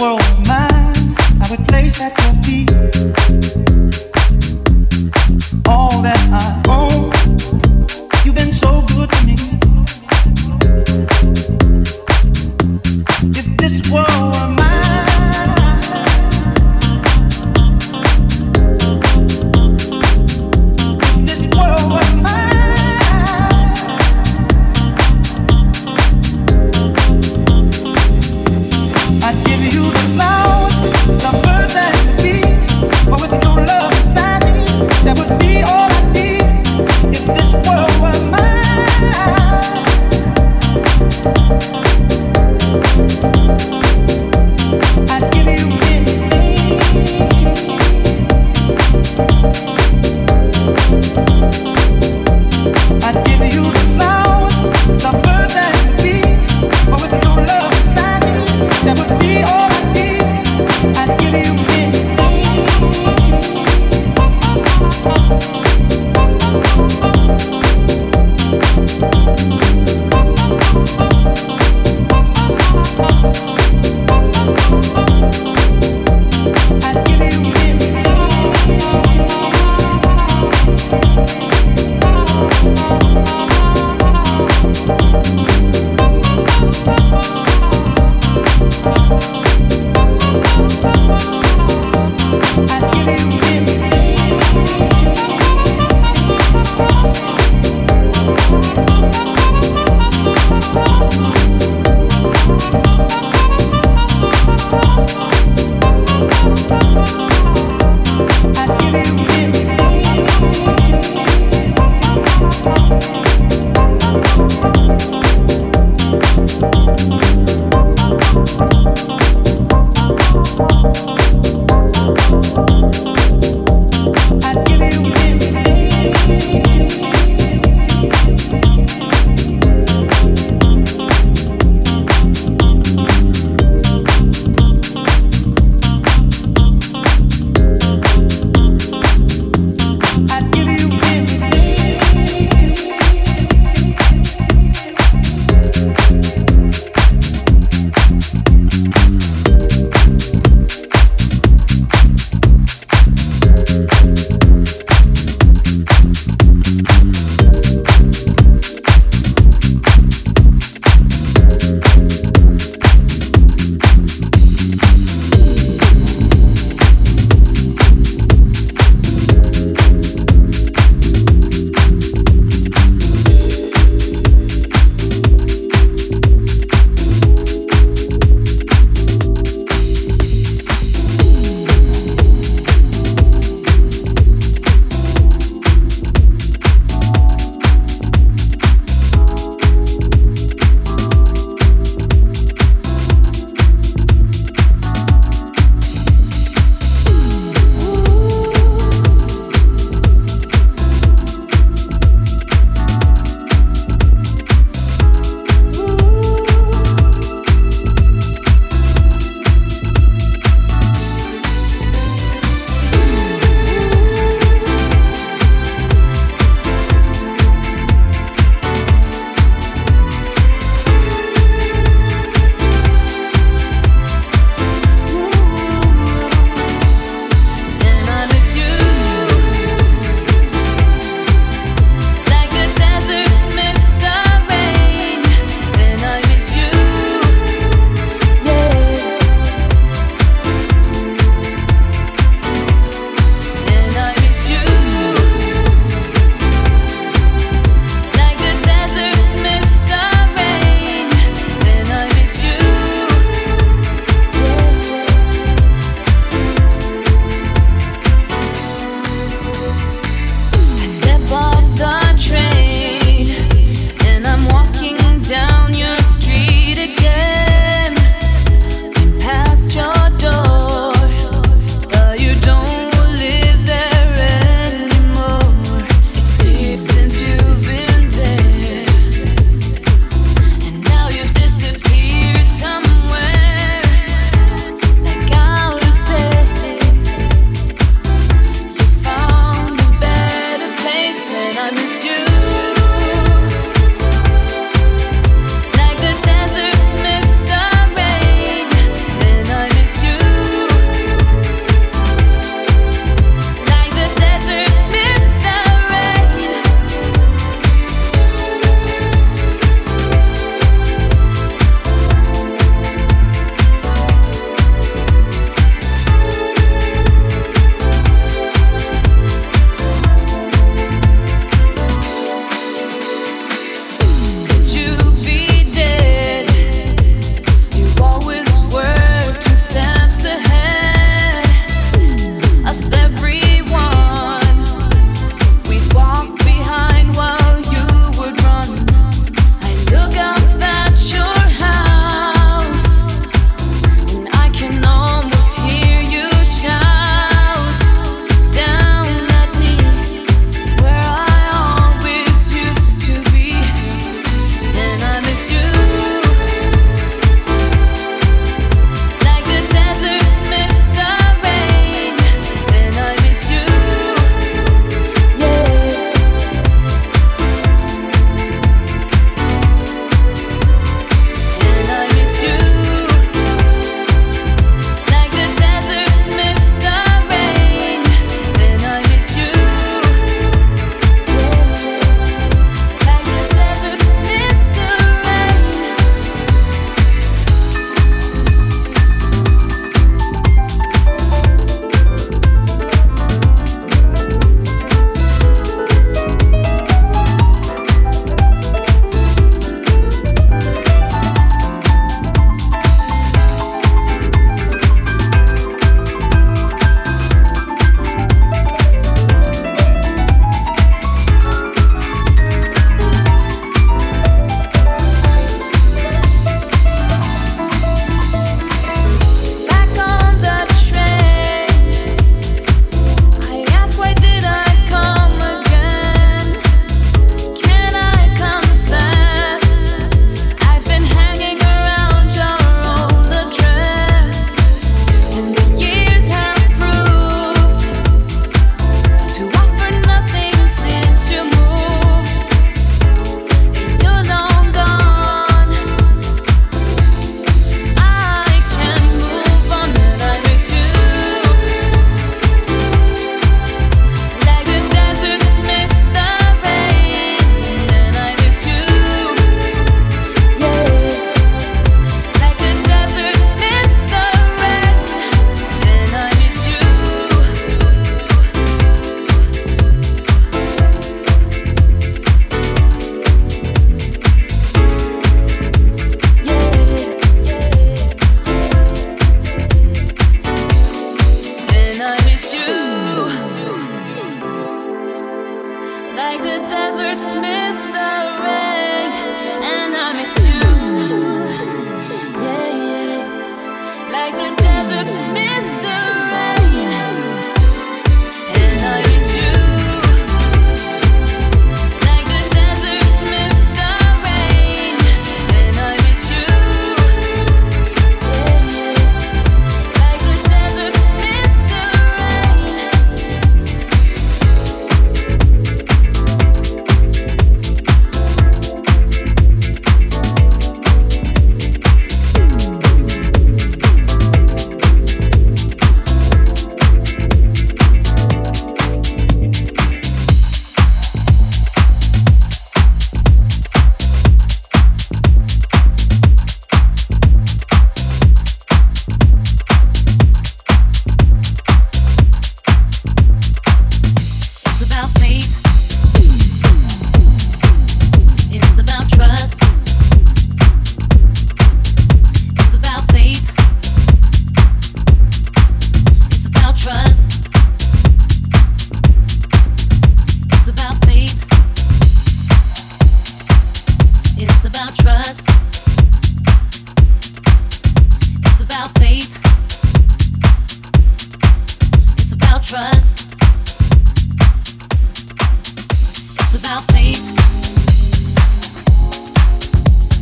world of mine, I would place that.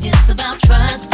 It's about faith.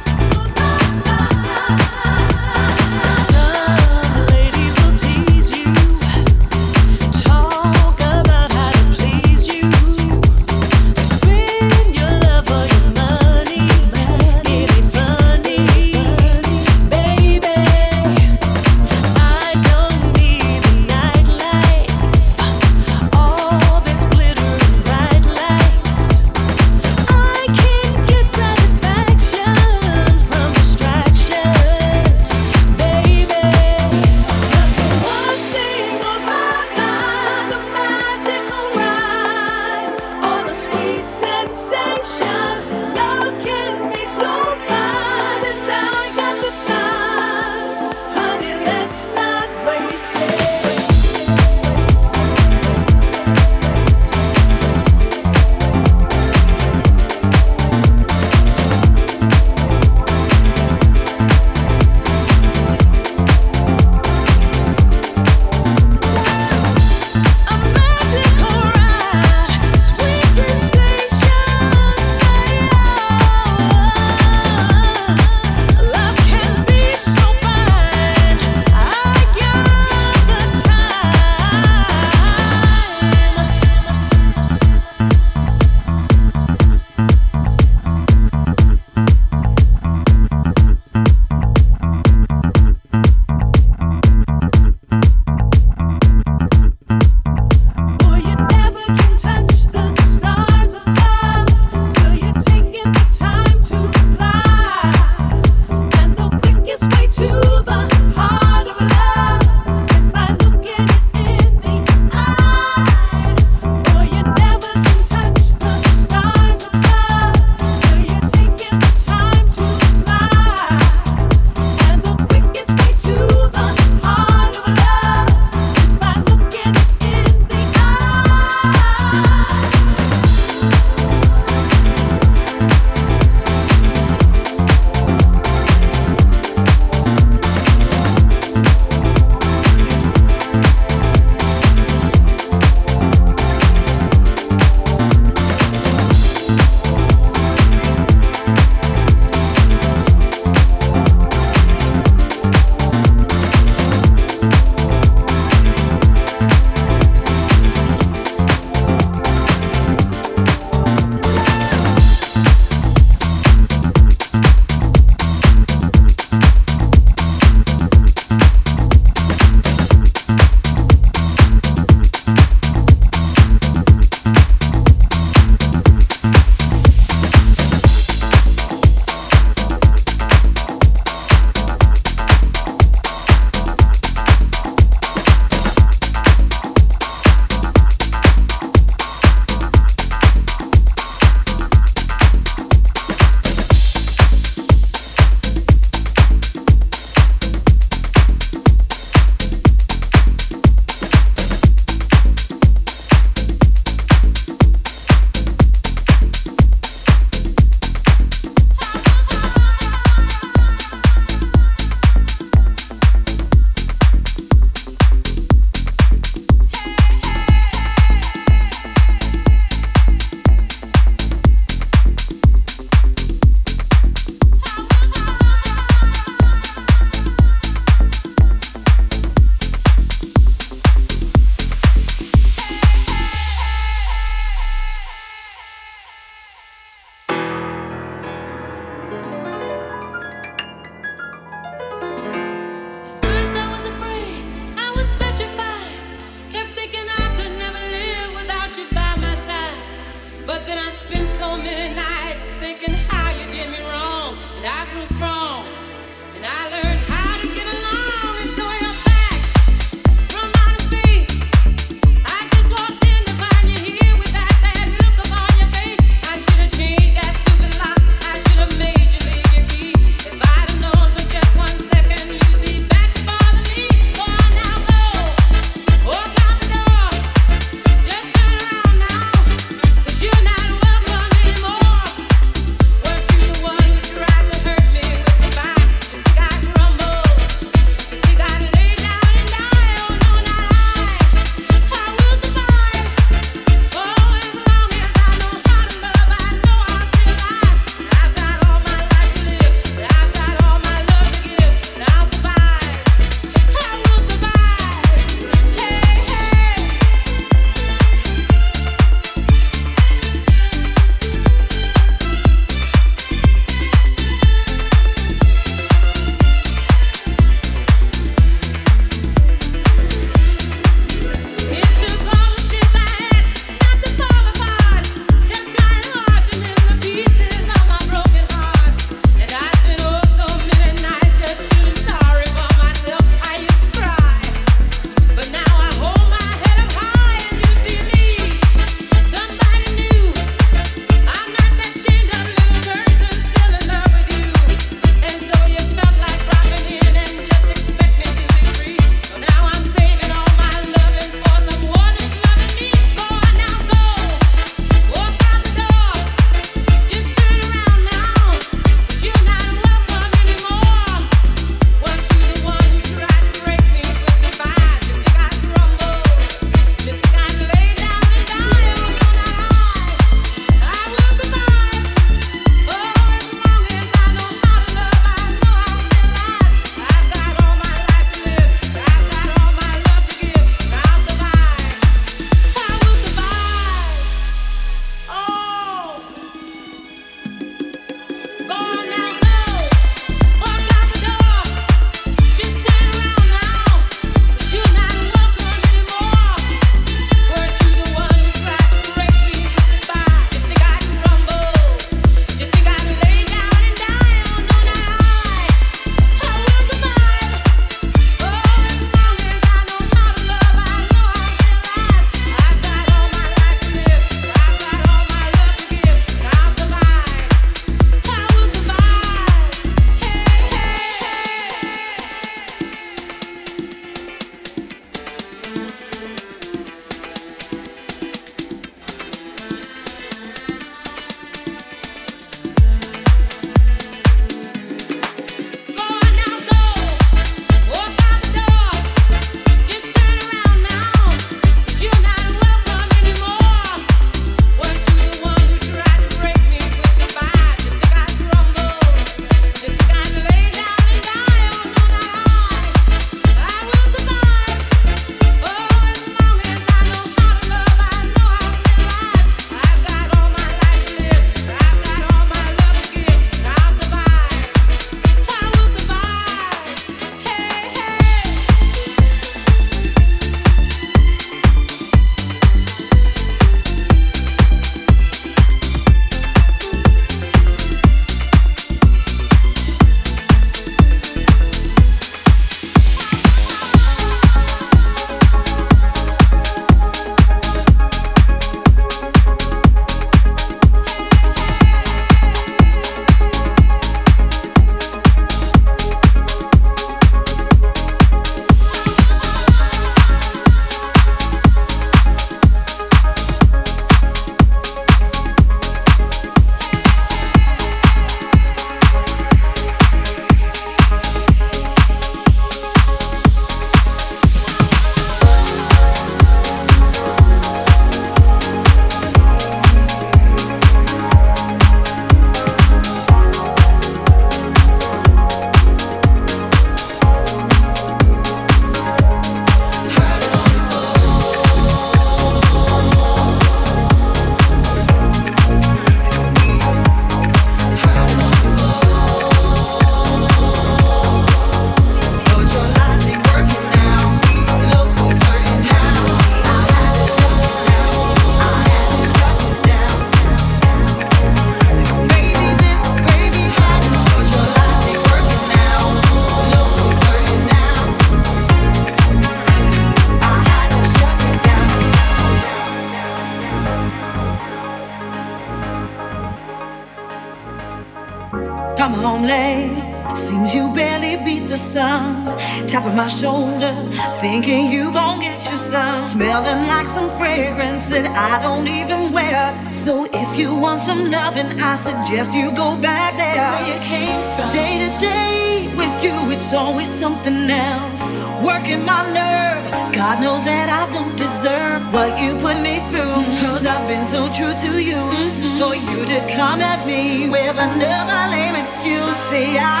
Seems you barely beat the sun. Tapping my shoulder, thinking you gon' get you some. Smelling like some fragrance that I don't even wear. So if you want some loving, I suggest you go back there. Where you came from. Day to day with you, it's always something else. Working my nerve. God knows that I don't deserve what you put me through. Cause I've been so true to you. Mm-hmm. For you to come at me with another lame excuse. See, I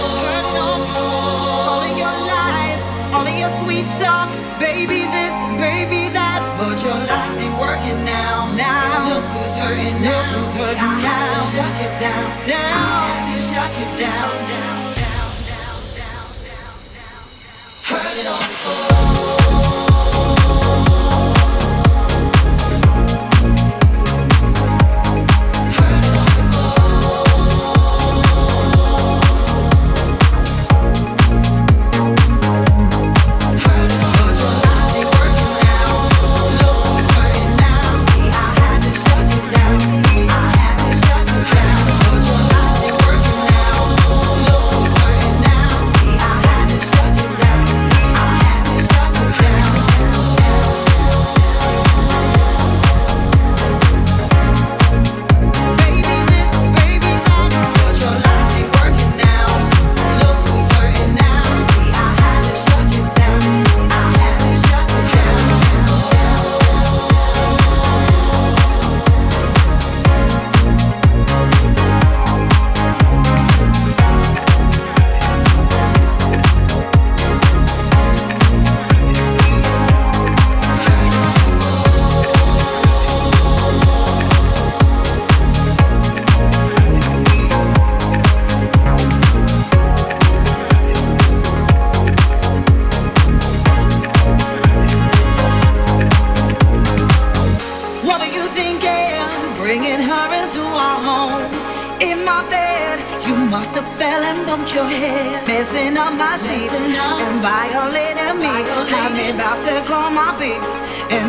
heard no more. All of your lies, all of your sweet talk. Baby this, baby that. But your lies ain't working now. Now, look who's hurting now. Look who's hurting I now. had to shut you down. Down. I had to shut you. Down, down, it all before.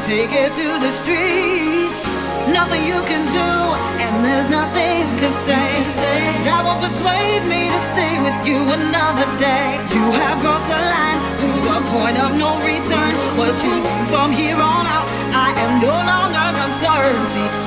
Take it to the streets. Nothing you can do, and there's nothing you can say. That will persuade me to stay with you another day. You have crossed the line to the point of no return. What you do from here on out, I am no longer concerned. See,